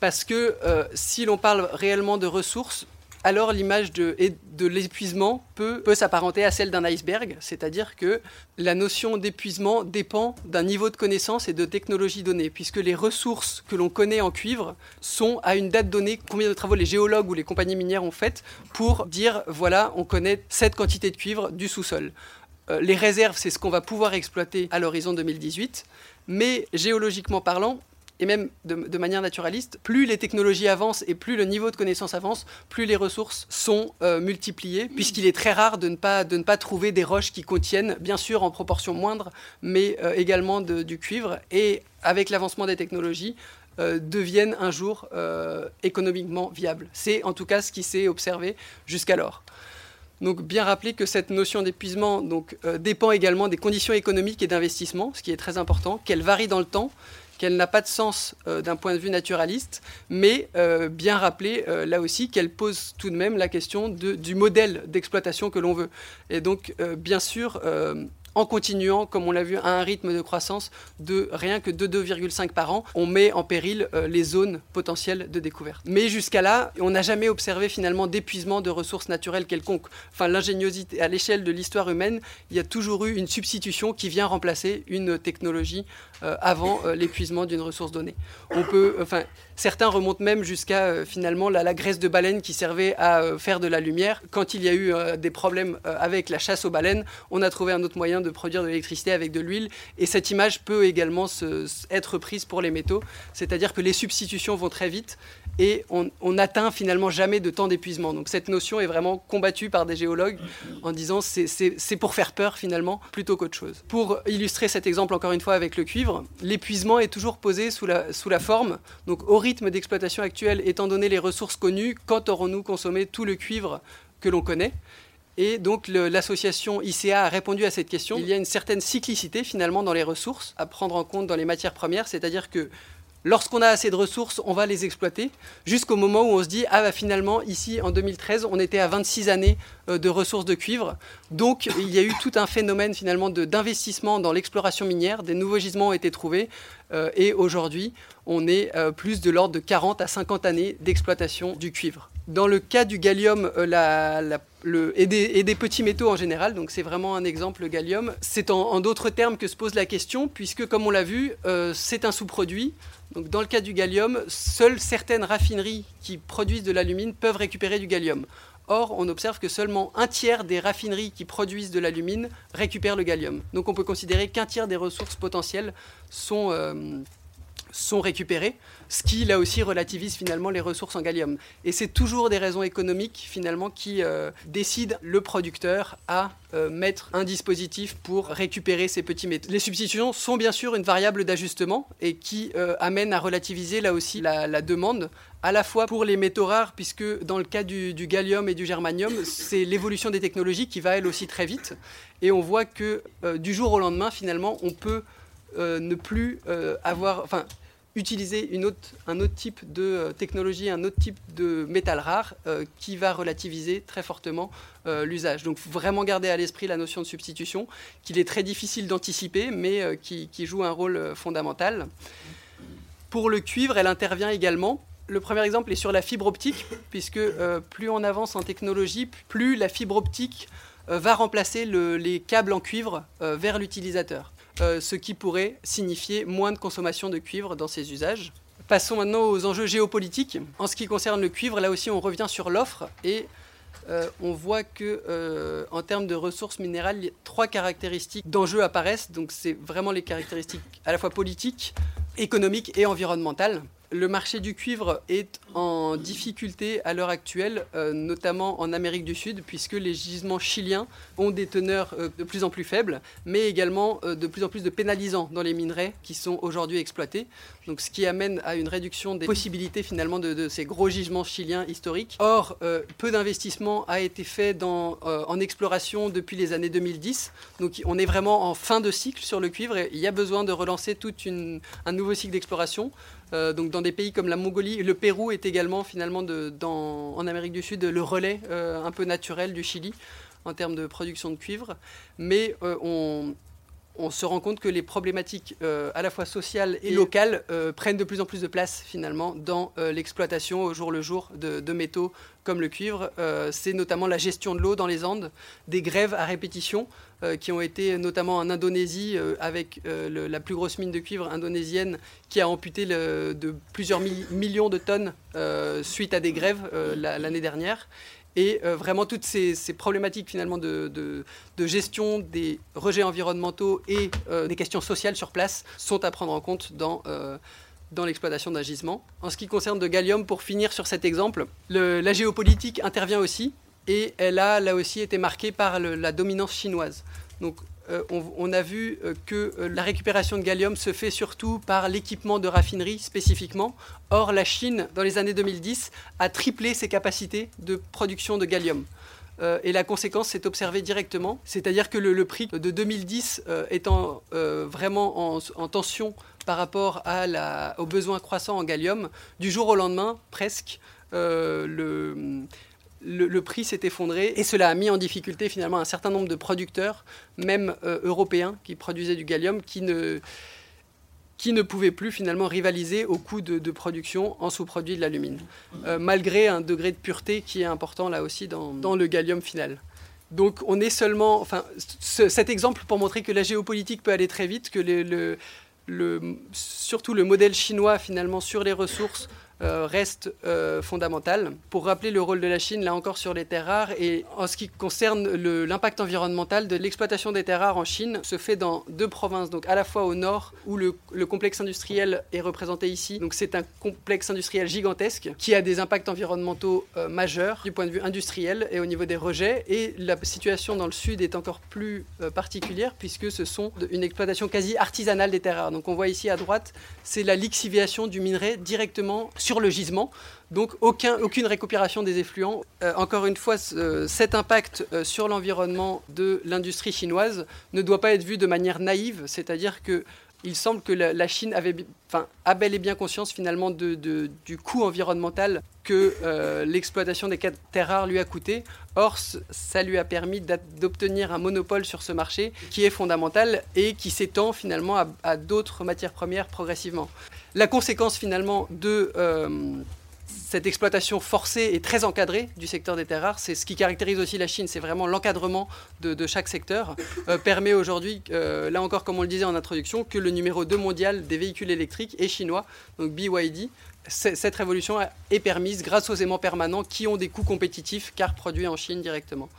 Parce que si l'on parle réellement de ressources, alors l'image de, de l'épuisement peut, peut s'apparenter à celle d'un iceberg, c'est-à-dire que la notion d'épuisement dépend d'un niveau de connaissance et de technologie donnée, puisque les ressources que l'on connaît en cuivre sont à une date donnée, combien de travaux les géologues ou les compagnies minières ont fait pour dire, voilà, on connaît cette quantité de cuivre du sous-sol. Euh, les réserves, c'est ce qu'on va pouvoir exploiter à l'horizon 2018, mais géologiquement parlant, et même de, manière naturaliste, plus les technologies avancent et plus le niveau de connaissance avance, plus les ressources sont euh, multipliées, puisqu'il est très rare de ne, pas, de ne pas trouver des roches qui contiennent, bien sûr en proportion moindre, mais euh, également du cuivre. Et avec l'avancement des technologies, euh, deviennent un jour économiquement viables. C'est en tout cas ce qui s'est observé jusqu'alors. Donc bien rappeler que cette notion d'épuisement dépend également des conditions économiques et d'investissement, ce qui est très important, qu'elle varie dans le temps, qu'elle n'a pas de sens euh, d'un point de vue naturaliste, mais euh, bien rappeler euh, là aussi qu'elle pose tout de même la question du modèle d'exploitation que l'on veut. Et donc, bien sûr, en continuant, comme on l'a vu, à un rythme de croissance de rien que de 2,5 par an, on met en péril les zones potentielles de découverte. Mais jusqu'à là, on n'a jamais observé finalement d'épuisement de ressources naturelles quelconques. Enfin, l'ingéniosité à l'échelle de l'histoire humaine, il y a toujours eu une substitution qui vient remplacer une technologie avant euh, l'épuisement d'une ressource donnée. On peut, enfin, certains remontent même jusqu'à finalement la, graisse de baleine qui servait à faire de la lumière. Quand il y a eu des problèmes avec la chasse aux baleines, on a trouvé un autre moyen de produire de l'électricité avec de l'huile. Et cette image peut également être prise pour les métaux, c'est-à-dire que les substitutions vont très vite et on n'atteint finalement jamais de temps d'épuisement. Donc cette notion est vraiment combattue par des géologues en disant c'est pour faire peur finalement plutôt qu'autre chose. Pour illustrer cet exemple encore une fois avec le cuivre, l'épuisement est toujours posé sous la, sous la forme, donc au rythme d'exploitation actuel, étant donné les ressources connues, quand aurons-nous consommé tout le cuivre que l'on connaît? Et donc l'association ICA a répondu à cette question. Il y a une certaine cyclicité finalement dans les ressources à prendre en compte dans les matières premières, c'est-à-dire que lorsqu'on a assez de ressources, on va les exploiter, jusqu'au moment où on se dit, ah bah finalement, ici en 2013, on était à 26 années euh, de ressources de cuivre. Donc il y a eu tout un phénomène finalement d'investissement dans l'exploration minière, des nouveaux gisements ont été trouvés, euh, et aujourd'hui, on est euh, plus de l'ordre de 40 à 50 années d'exploitation du cuivre. Dans le cas du gallium la, et, des, petits métaux en général, donc c'est vraiment un exemple, le gallium, c'est en, d'autres termes que se pose la question, puisque comme on l'a vu, c'est un sous-produit. Donc dans le cas du gallium, seules certaines raffineries qui produisent de l'alumine peuvent récupérer du gallium. Or, on observe que seulement un tiers des raffineries qui produisent de l'alumine récupèrent le gallium. Donc on peut considérer qu'un tiers des ressources potentielles sont, euh, sont récupérées, ce qui là aussi relativise finalement les ressources en gallium. Et c'est toujours des raisons économiques finalement qui euh, décident le producteur à euh, mettre un dispositif pour récupérer ces petits métaux. Les substitutions sont bien sûr une variable d'ajustement et qui euh, amène à relativiser là aussi la, demande à la fois pour les métaux rares, puisque dans le cas du, du gallium et du germanium, c'est l'évolution des technologies qui va elle aussi très vite. Et on voit que du jour au lendemain, finalement, on peut ne plus avoir, enfin, utiliser un autre type de euh, technologie, un autre type de métal rare euh, qui va relativiser très fortement euh, l'usage. Donc vraiment garder à l'esprit la notion de substitution, qu'il est très difficile d'anticiper, mais qui, joue un rôle fondamental. Pour le cuivre, elle intervient également. Le premier exemple est sur la fibre optique, puisque plus on avance en technologie, plus la fibre optique va remplacer le, les câbles en cuivre vers l'utilisateur. Euh, ce qui pourrait signifier moins de consommation de cuivre dans ces usages. Passons maintenant aux enjeux géopolitiques. En ce qui concerne le cuivre, là aussi on revient sur l'offre et euh, on voit que euh, en termes de ressources minérales, trois caractéristiques d'enjeux apparaissent. Donc c'est vraiment les caractéristiques à la fois politiques, économiques et environnementales. Le marché du cuivre est en difficulté à l'heure actuelle, euh, notamment en Amérique du Sud, puisque les gisements chiliens ont des teneurs euh, de plus en plus faibles, mais également euh, de plus en plus de pénalisants dans les minerais qui sont aujourd'hui exploités. Ce qui amène à une réduction des possibilités finalement de, ces gros gisements chiliens historiques. Or, peu d'investissement a été fait en exploration depuis les années 2010. Donc, on est vraiment en fin de cycle sur le cuivre et il y a besoin de relancer tout un nouveau cycle d'exploration. Euh, donc dans des pays comme la Mongolie, le Pérou est également finalement en Amérique du Sud le relais euh, un peu naturel du Chili en termes de production de cuivre. Mais euh, on, on se rend compte que les problématiques euh, à la fois sociales et locales euh, prennent de plus en plus de place finalement dans euh, l'exploitation au jour le jour de, métaux comme le cuivre. c'est notamment la gestion de l'eau dans les Andes, des grèves à répétition qui ont été notamment en Indonésie avec la plus grosse mine de cuivre indonésienne qui a amputé de plusieurs millions de tonnes suite à des grèves l'année dernière. Et euh, vraiment toutes ces, problématiques finalement de, gestion des rejets environnementaux et euh, des questions sociales sur place sont à prendre en compte dans, euh, dans l'exploitation d'un gisement. En ce qui concerne de gallium, pour finir sur cet exemple, la géopolitique intervient aussi et elle a là aussi été marquée par la dominance chinoise. Donc euh, on, a vu euh, que euh, la récupération de gallium se fait surtout par l'équipement de raffinerie spécifiquement. Or, la Chine, dans les années 2010, a triplé ses capacités de production de gallium. et la conséquence s'est observée directement, c'est-à-dire que le, prix de 2010 étant vraiment en, tension par rapport aux besoins croissants en gallium, du jour au lendemain, presque, le, le, prix s'est effondré et cela a mis en difficulté finalement un certain nombre de producteurs, même euh, européens, qui produisaient du gallium, qui ne, qui ne pouvaient plus finalement rivaliser au coût de, production en sous-produits de l'alumine, euh, malgré un degré de pureté qui est important là aussi dans, dans le gallium final. Donc on est seulement, enfin, cet exemple pour montrer que la géopolitique peut aller très vite, que le, le, surtout le modèle chinois finalement sur les ressources euh, reste euh, fondamental. Pour rappeler le rôle de la Chine, là encore sur les terres rares, et en ce qui concerne l'impact environnemental de l'exploitation des terres rares en Chine, se fait dans deux provinces, donc à la fois au nord, où le, complexe industriel est représenté ici. Donc c'est un complexe industriel gigantesque qui a des impacts environnementaux euh, majeurs du point de vue industriel et au niveau des rejets. Et la situation dans le sud est encore plus particulière puisque ce sont une exploitation quasi artisanale des terres rares. Donc on voit ici à droite, c'est la lixiviation du minerai directement sur sur le gisement. Donc aucun, aucune récupération des effluents. Euh, encore une fois, cet impact euh, sur l'environnement de l'industrie chinoise ne doit pas être vu de manière naïve, c'est-à-dire que il semble que la, Chine avait, enfin, a bel et bien conscience finalement du coût environnemental que euh, l'exploitation des terres rares lui a coûté. Or, ça lui a permis d'obtenir un monopole sur ce marché qui est fondamental et qui s'étend finalement à d'autres matières premières progressivement. La conséquence finalement de euh, cette exploitation forcée et très encadrée du secteur des terres rares, c'est ce qui caractérise aussi la Chine, c'est vraiment l'encadrement de, chaque secteur, euh, permet aujourd'hui, là encore comme on le disait en introduction, que le numéro 2 mondial des véhicules électriques est chinois, donc BYD, cette révolution est permise grâce aux aimants permanents qui ont des coûts compétitifs car produits en Chine directement.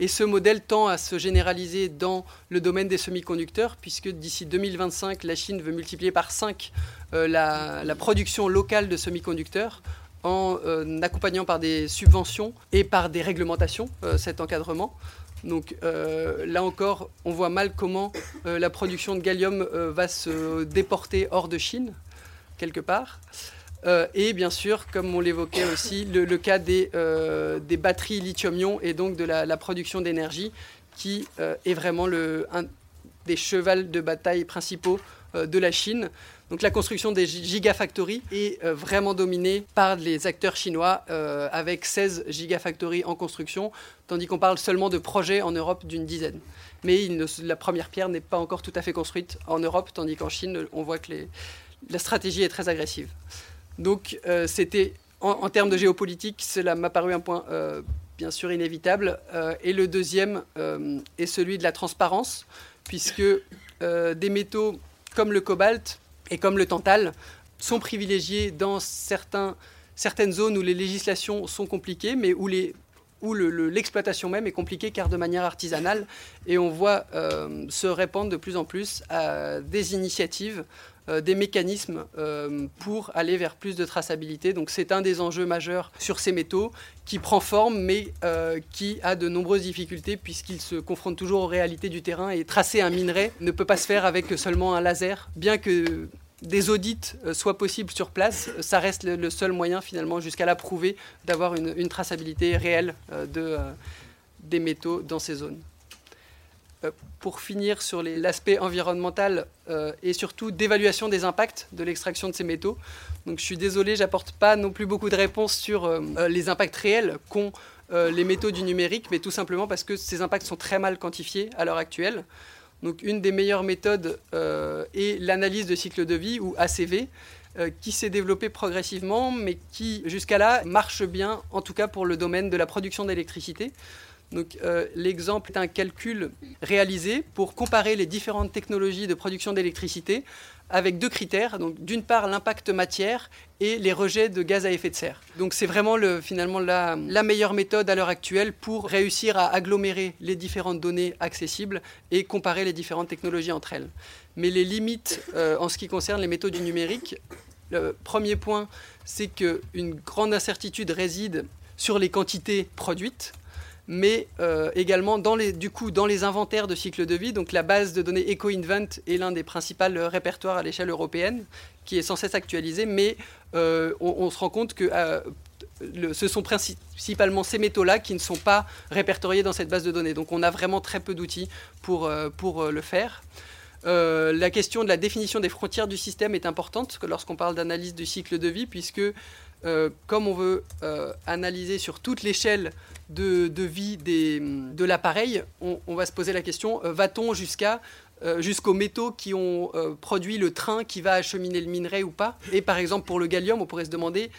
Et ce modèle tend à se généraliser dans le domaine des semi-conducteurs puisque d'ici 2025, la Chine veut multiplier par 5 euh, la, production locale de semi-conducteurs en euh, accompagnant par des subventions et par des réglementations euh, cet encadrement. Donc là encore, on voit mal comment la production de gallium va se déporter hors de Chine, quelque part. Euh, et bien sûr, comme on l'évoquait aussi, le, cas des, euh, des batteries lithium-ion et donc de la, production d'énergie, qui euh, est vraiment le, un des chevals de bataille principaux de la Chine. Donc la construction des gigafactories est vraiment dominée par les acteurs chinois, avec 16 gigafactories en construction, tandis qu'on parle seulement de projets en Europe d'une dizaine. Mais la première pierre n'est pas encore tout à fait construite en Europe, tandis qu'en Chine, on voit que la stratégie est très agressive. Donc euh, c'était, en, termes de géopolitique, cela m'a paru un point euh, bien sûr inévitable. Euh, et le deuxième est celui de la transparence, puisque des métaux comme le cobalt et comme le tantal sont privilégiés dans certains, certaines zones où les législations sont compliquées, mais où l'exploitation même est compliquée car de manière artisanale et on voit se répandre de plus en plus des initiatives des mécanismes pour aller vers plus de traçabilité. Donc c'est un des enjeux majeurs sur ces métaux qui prend forme mais qui a de nombreuses difficultés puisqu'il se confronte toujours aux réalités du terrain et tracer un minerai ne peut pas se faire avec seulement un laser, bien que des audits euh, soient possibles sur place, ça reste le, seul moyen finalement jusqu'à la prouver d'avoir une, traçabilité réelle euh, de, euh, des métaux dans ces zones. Pour finir sur l'aspect environnemental et surtout d'évaluation des impacts de l'extraction de ces métaux, donc je suis désolé, j'apporte pas non plus beaucoup de réponses sur les impacts réels qu'ont les métaux du numérique, mais tout simplement parce que ces impacts sont très mal quantifiés à l'heure actuelle. Donc une des meilleures méthodes euh, est l'analyse de cycle de vie ou ACV euh, qui s'est développée progressivement mais qui jusqu'à là marche bien en tout cas pour le domaine de la production d'électricité. Euh, l'exemple est un calcul réalisé pour comparer les différentes technologies de production d'électricité avec deux critères. D'une part, l'impact matière et les rejets de gaz à effet de serre. Donc, c'est vraiment la, meilleure méthode à l'heure actuelle pour réussir à agglomérer les différentes données accessibles et comparer les différentes technologies entre elles. Mais les limites euh, en ce qui concerne les métaux du numérique, le premier point, c'est qu'une grande incertitude réside sur les quantités produites mais euh, également dans les, du coup dans les inventaires de cycle de vie. Donc la base de données EcoInvent est l'un des principaux répertoires à l'échelle européenne qui est sans cesse actualisé, mais euh, on, se rend compte que euh, ce sont principalement ces métaux-là qui ne sont pas répertoriés dans cette base de données. Donc on a vraiment très peu d'outils pour, pour le faire. la question de la définition des frontières du système est importante lorsqu'on parle d'analyse du cycle de vie, puisque comme on veut analyser sur toute l'échelle de, vie de l'appareil, on, va se poser la question, euh, va-t-on euh, jusqu'aux métaux qui ont euh, produit le train qui va acheminer le minerai ou pas? Et par exemple pour le gallium, on pourrait se demander,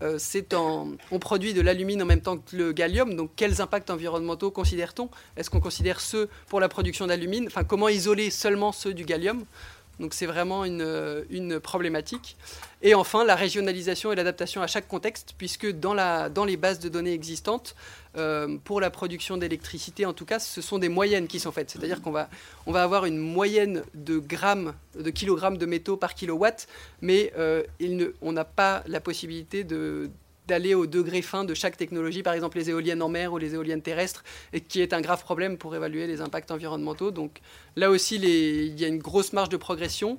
on produit de l'alumine en même temps que le gallium, donc quels impacts environnementaux considère-t-on? Est-ce qu'on considère ceux pour la production d'alumine? Enfin, comment isoler seulement ceux du gallium? Donc c'est vraiment une, une, problématique. Et enfin, la régionalisation et l'adaptation à chaque contexte, puisque dans, les bases de données existantes, euh, pour la production d'électricité, en tout cas, ce sont des moyennes qui sont faites. C'est-à-dire qu'on va, on va avoir une moyenne de grammes, de kilogrammes de métaux par kilowatt, mais euh, on n'a pas la possibilité de, d'aller au degré fin de chaque technologie, par exemple les éoliennes en mer ou les éoliennes terrestres, et qui est un grave problème pour évaluer les impacts environnementaux. Donc là aussi, il y a une grosse marge de progression,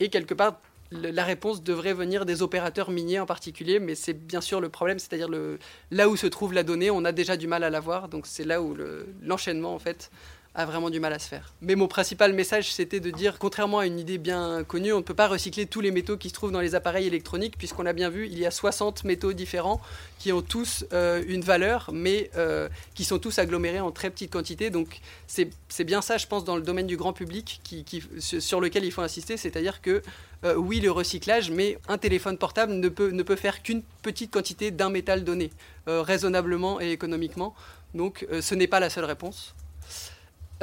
et quelque part, la réponse devrait venir des opérateurs miniers en particulier, mais c'est bien sûr le problème, c'est-à-dire là où se trouve la donnée, on a déjà du mal à la voir, donc c'est là où l'enchaînement en fait a vraiment du mal à se faire. Mais mon principal message, c'était de dire, contrairement à une idée bien connue, on ne peut pas recycler tous les métaux qui se trouvent dans les appareils électroniques, puisqu'on a bien vu, il y a 60 métaux différents qui ont tous euh, une valeur, mais euh, qui sont tous agglomérés en très petite quantité. Donc c'est bien ça, je pense, dans le domaine du grand public, sur lequel il faut insister, c'est-à-dire que euh, oui, le recyclage, mais un téléphone portable ne peut, ne peut faire qu'une petite quantité d'un métal donné, raisonnablement et économiquement. Donc ce n'est pas la seule réponse.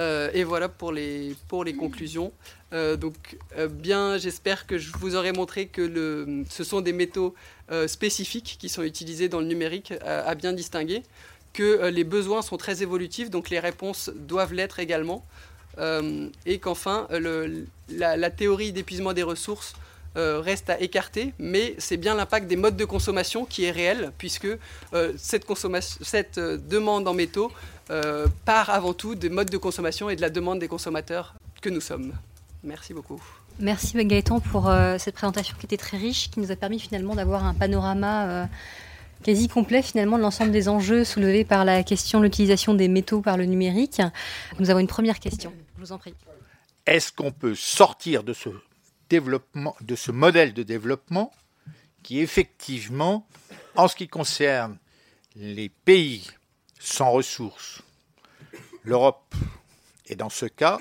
Euh, et voilà pour les, conclusions. Euh, donc, euh, bien, j'espère que je vous aurai montré que ce sont des métaux spécifiques qui sont utilisés dans le numérique à, bien distinguer, que les besoins sont très évolutifs, donc les réponses doivent l'être également, et qu'enfin, la, théorie d'épuisement des ressources reste à écarter, mais c'est bien l'impact des modes de consommation qui est réel, puisque cette, cette demande en métaux euh, part avant tout des modes de consommation et de la demande des consommateurs que nous sommes. Merci beaucoup. Merci Gaëtan pour euh, cette présentation qui était très riche, qui nous a permis finalement d'avoir un panorama euh, quasi complet finalement de l'ensemble des enjeux soulevés par la question de l'utilisation des métaux par le numérique. Nous avons une première question. Je vous en prie. Est-ce qu'on peut sortir de ce de ce modèle de développement qui effectivement, en ce qui concerne les pays sans ressources. L'Europe est dans ce cas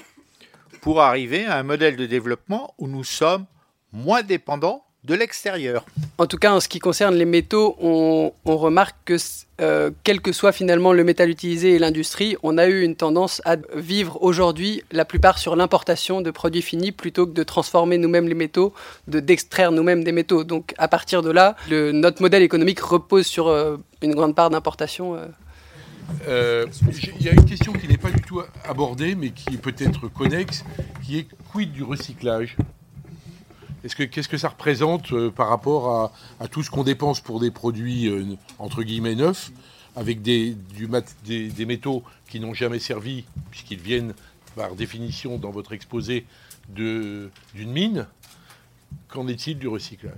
pour arriver à un modèle de développement où nous sommes moins dépendants de l'extérieur. En tout cas, en ce qui concerne les métaux, on, remarque que euh, quel que soit finalement le métal utilisé et l'industrie, on a eu une tendance à vivre aujourd'hui la plupart sur l'importation de produits finis plutôt que de transformer nous-mêmes les métaux, de d'extraire nous-mêmes des métaux. Donc à partir de là, notre modèle économique repose sur euh, une grande part d'importation. Euh. Euh, il y a une question qui n'est pas du tout abordée, mais qui est peut-être connexe, qui est quid du recyclage? Est-ce que qu'est-ce que ça représente euh, par rapport à, tout ce qu'on dépense pour des produits euh, entre guillemets neufs, avec des, métaux qui n'ont jamais servi, puisqu'ils viennent par définition dans votre exposé d'une mine Qu'en est-il du recyclage?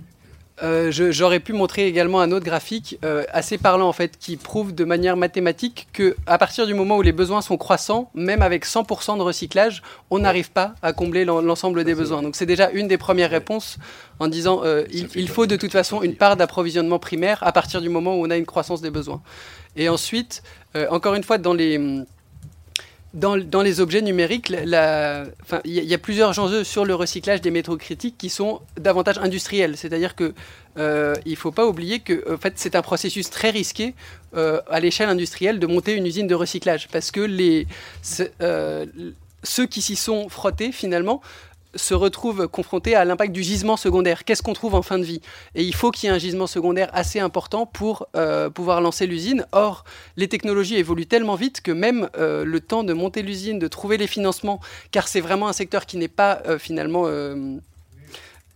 Euh, j'aurais pu montrer également un autre graphique euh, assez parlant en fait qui prouve de manière mathématique que à partir du moment où les besoins sont croissants, même avec 100% de recyclage, on n'arrive pas à combler l'ensemble des besoins. Donc c'est déjà une des premières réponses en disant euh, il, faut de toute façon une part d'approvisionnement primaire à partir du moment où on a une croissance des besoins. Et ensuite, encore une fois, dans les dans, les objets numériques, il y, a plusieurs enjeux sur le recyclage des métaux critiques qui sont davantage industriels. C'est-à-dire qu'il euh, ne faut pas oublier que en fait, c'est un processus très risqué euh, à l'échelle industrielle de monter une usine de recyclage. Parce que les, euh, ceux qui s'y sont frottés, finalement, se retrouvent confrontés à l'impact du gisement secondaire. Qu'est-ce qu'on trouve en fin de vie? Et il faut qu'il y ait un gisement secondaire assez important pour euh, pouvoir lancer l'usine. Or, les technologies évoluent tellement vite que même euh, le temps de monter l'usine, de trouver les financements, car c'est vraiment un secteur qui n'est pas euh, finalement...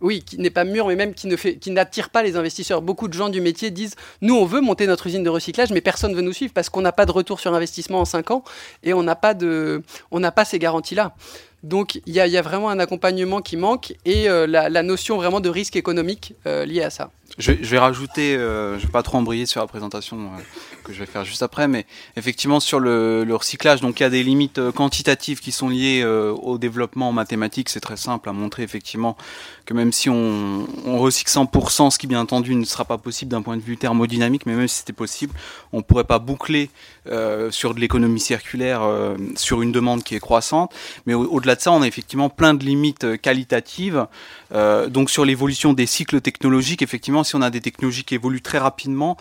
oui, qui n'est pas mûr, mais même qui ne fait, qui n'attire pas les investisseurs. Beaucoup de gens du métier disent nous, on veut monter notre usine de recyclage, mais personne ne veut nous suivre parce qu'on n'a pas de retour sur investissement en 5 ans et on n'a pas de, on n'a pas ces garanties-là. Donc il y, a vraiment un accompagnement qui manque et euh, la, notion vraiment de risque économique euh, lié à ça. Je, vais rajouter, euh, je ne vais pas trop embrayer sur la présentation que je vais faire juste après, mais effectivement sur le, recyclage, donc il y a des limites quantitatives qui sont liées au développement en mathématiques. C'est très simple à montrer effectivement que même si on, recycle 100%, ce qui bien entendu ne sera pas possible d'un point de vue thermodynamique, mais même si c'était possible, on ne pourrait pas boucler sur de l'économie circulaire sur une demande qui est croissante. Mais au-delà de ça, on a effectivement plein de limites euh, qualitatives. Euh, donc sur l'évolution des cycles technologiques, effectivement, si on a des technologies qui évoluent très rapidement,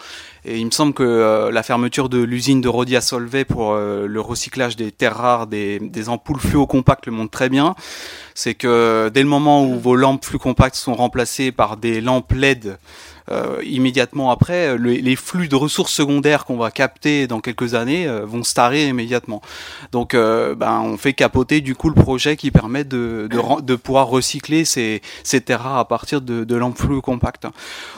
et il me semble que euh, la fermeture de l'usine de Rodi à Solvay pour le recyclage des terres rares, des, des ampoules fluo-compactes le montre très bien, c'est que dès le moment où vos lampes flux compactes sont remplacées par des lampes LED, euh, immédiatement après, euh, les flux de ressources secondaires qu'on va capter dans quelques années euh, vont se tarer immédiatement. Donc, ben, on fait capoter du coup le projet qui permet de, de, pouvoir recycler ces, ces à partir de, de flux compacts.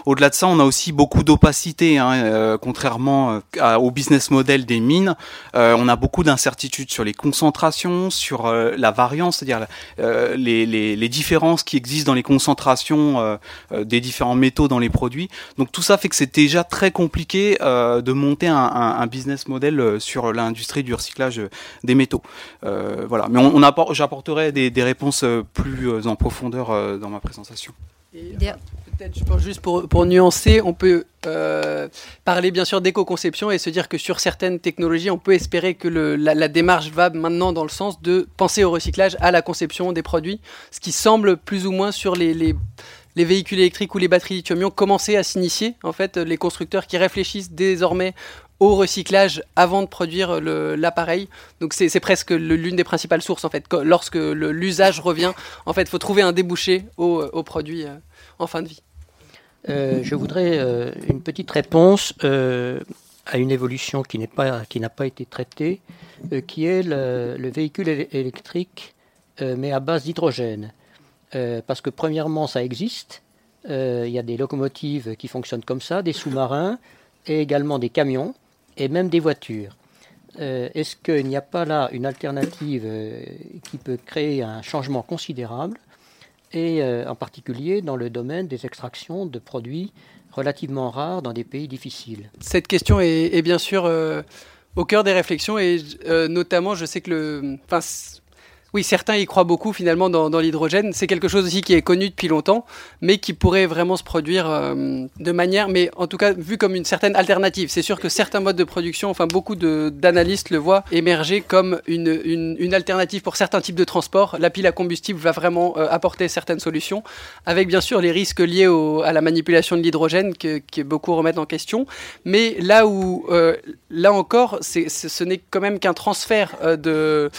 Au-delà de ça, on a aussi beaucoup d'opacité, hein, contrairement au business model des mines. on a beaucoup d'incertitudes sur les concentrations, sur la variance, c'est-à-dire les, les, différences qui existent dans les concentrations des différents métaux dans les produits donc tout ça fait que c'est déjà très compliqué euh, de monter un, business model euh, sur l'industrie du recyclage des métaux. Euh, voilà, mais j'apporterai des, réponses plus en profondeur dans ma présentation. Peut-être, je pense juste pour, nuancer, on peut parler bien sûr d'éco-conception et se dire que sur certaines technologies, on peut espérer que la, démarche va maintenant dans le sens de penser au recyclage à la conception des produits, ce qui semble plus ou moins sur les les véhicules électriques ou les batteries lithium-ion commencer à s'initier. En fait, les constructeurs qui réfléchissent désormais au recyclage avant de produire l'appareil. Donc c'est presque l'une des principales sources en fait. Lorsque l'usage revient, en fait, il faut trouver un débouché au, produit euh, en fin de vie. Euh, je voudrais euh, une petite réponse à une évolution qui n'a pas, été traitée, qui est le véhicule électrique, mais à base d'hydrogène. Euh, parce que premièrement, ça existe. Euh, il y a des locomotives qui fonctionnent comme ça, des sous-marins, et également des camions, et même des voitures. Euh, est-ce qu'il n'y a pas là une alternative qui peut créer un changement considérable, et en particulier dans le domaine des extractions de produits relativement rares dans des pays difficiles? Cette question est, bien sûr au cœur des réflexions, et notamment, je sais que le, oui, certains y croient beaucoup finalement dans, l'hydrogène. C'est quelque chose aussi qui est connu depuis longtemps, mais qui pourrait vraiment se produire euh, de manière, mais en tout cas vu comme une certaine alternative. C'est sûr que certains modes de production, enfin beaucoup d'analystes le voient émerger comme une, alternative pour certains types de transports. La pile à combustible va vraiment euh, apporter certaines solutions, avec bien sûr les risques liés à la manipulation de l'hydrogène que, beaucoup remettent en question. Mais là où, euh, là encore, ce n'est quand même qu'un transfert de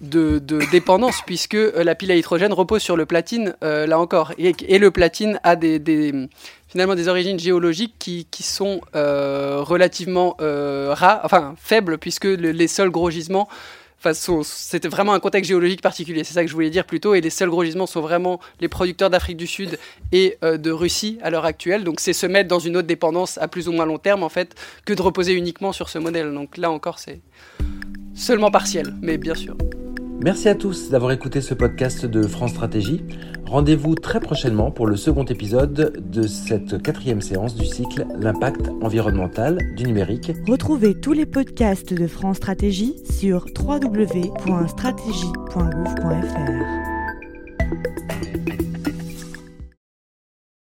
de, dépendance, puisque euh, la pile à hydrogène repose sur le platine, euh, là encore. Et, le platine a des, finalement des origines géologiques qui, sont euh, relativement rares, enfin faibles, puisque les seuls gros gisements c'était vraiment un contexte géologique particulier, c'est ça que je voulais dire plutôt. Et les seuls gros gisements sont vraiment les producteurs d'Afrique du Sud et de Russie à l'heure actuelle. Donc c'est se mettre dans une autre dépendance à plus ou moins long terme en fait que de reposer uniquement sur ce modèle. Donc là encore, c'est seulement partiel, mais bien sûr. Merci à tous d'avoir écouté ce podcast de France Stratégie. Rendez-vous très prochainement pour le second épisode de cette quatrième séance du cycle L'impact environnemental du numérique. Retrouvez tous les podcasts de France Stratégie sur www.stratégie.gouv.fr.